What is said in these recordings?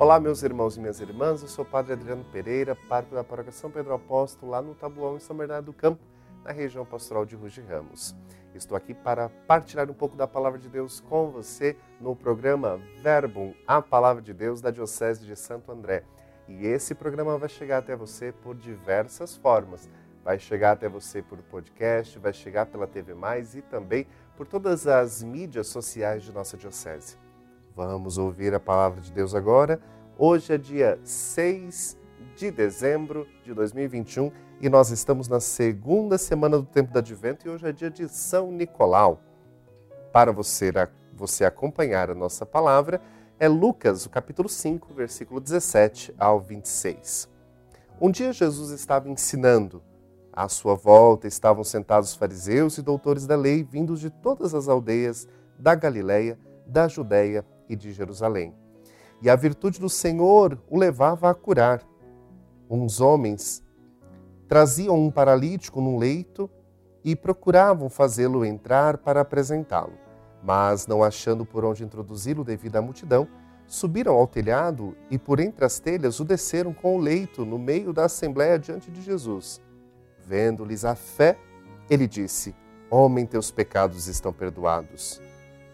Olá, meus irmãos e minhas irmãs, eu sou o Padre Adriano Pereira, pároco da Paróquia São Pedro Apóstolo, lá no Tabuão, em São Bernardo do Campo, na região pastoral de Rugi Ramos. Estou aqui para partilhar um pouco da Palavra de Deus com você no programa Verbum, a Palavra de Deus da Diocese de Santo André. E esse programa vai chegar até você por diversas formas. Vai chegar até você por podcast, vai chegar pela TV Mais e também por todas as mídias sociais de nossa Diocese. Vamos ouvir a palavra de Deus agora. Hoje é dia 6 de dezembro de 2021 e nós estamos na segunda semana do tempo do Advento e hoje é dia de São Nicolau. Para você, você acompanhar a nossa palavra, é Lucas, o capítulo 5, versículo 17 ao 26. Um dia Jesus estava ensinando. À sua volta estavam sentados fariseus e doutores da lei, vindos de todas as aldeias da Galiléia, da Judéia e de Jerusalém. E a virtude do Senhor o levava a curar. Uns homens traziam um paralítico num leito e procuravam fazê-lo entrar para apresentá-lo. Mas, não achando por onde introduzi-lo devido à multidão, subiram ao telhado e, por entre as telhas, o desceram com o leito no meio da assembléia diante de Jesus. Vendo-lhes a fé, ele disse: Homem, teus pecados estão perdoados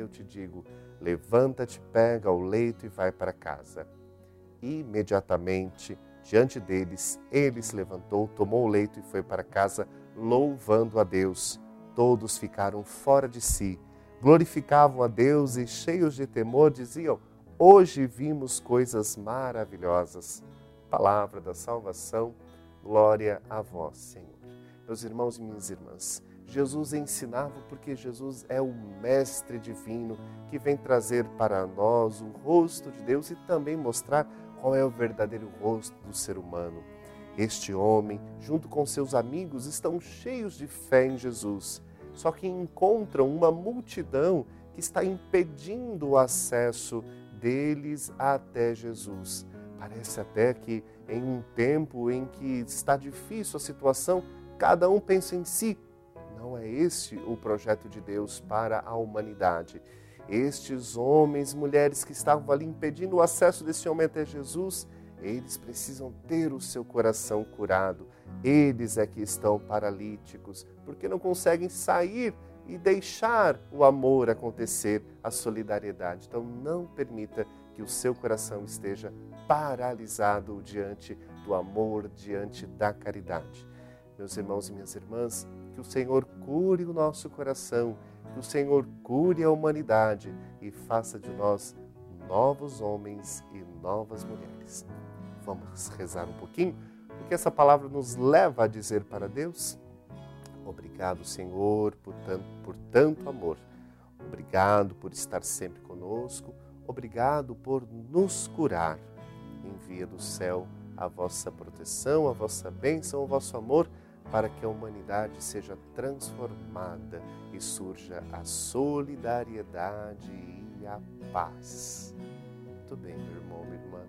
Eu te digo, Levanta-te, pega o leito e vai para casa. Imediatamente, diante deles, ele se levantou, tomou o leito e foi para casa, louvando a Deus. Todos ficaram fora de si, glorificavam a Deus e, cheios de temor, diziam: Hoje vimos coisas maravilhosas. Palavra da salvação, glória a vós, Senhor. Meus irmãos e minhas irmãs, Jesus ensinava porque Jesus é o Mestre Divino que vem trazer para nós o rosto de Deus e também mostrar qual é o verdadeiro rosto do ser humano. Este homem, junto com seus amigos, estão cheios de fé em Jesus, só que encontram uma multidão que está impedindo o acesso deles até Jesus. Parece até que em um tempo em que está difícil a situação, cada um pensa em si, não é este o projeto de Deus para a humanidade. Estes homens, mulheres que estavam ali impedindo o acesso desse homem até Jesus, eles precisam ter o seu coração curado. Eles é que estão paralíticos, porque não conseguem sair e deixar o amor acontecer, a solidariedade. Então, não permita que o seu coração esteja paralisado diante do amor, diante da caridade. Meus irmãos e minhas irmãs, que o Senhor cure o nosso coração, que o Senhor cure a humanidade e faça de nós novos homens e novas mulheres. Vamos rezar um pouquinho, porque essa palavra nos leva a dizer para Deus: Obrigado, Senhor, por tanto, por tanto amor. Obrigado por estar sempre conosco. Obrigado por nos curar. Envia do céu a vossa proteção, a vossa bênção, o vosso amor para que a humanidade seja transformada e surja a solidariedade e a paz. Muito bem, meu irmão, minha irmã.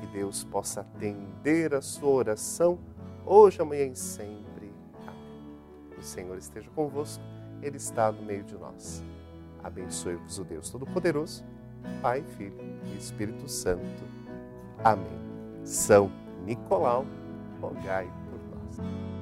Que Deus possa atender a sua oração hoje, amanhã e sempre. Amém. O Senhor esteja convosco, Ele está no meio de nós. Abençoe-vos o Deus Todo-Poderoso, Pai, Filho e Espírito Santo. Amém. São Nicolau, rogai Thank you.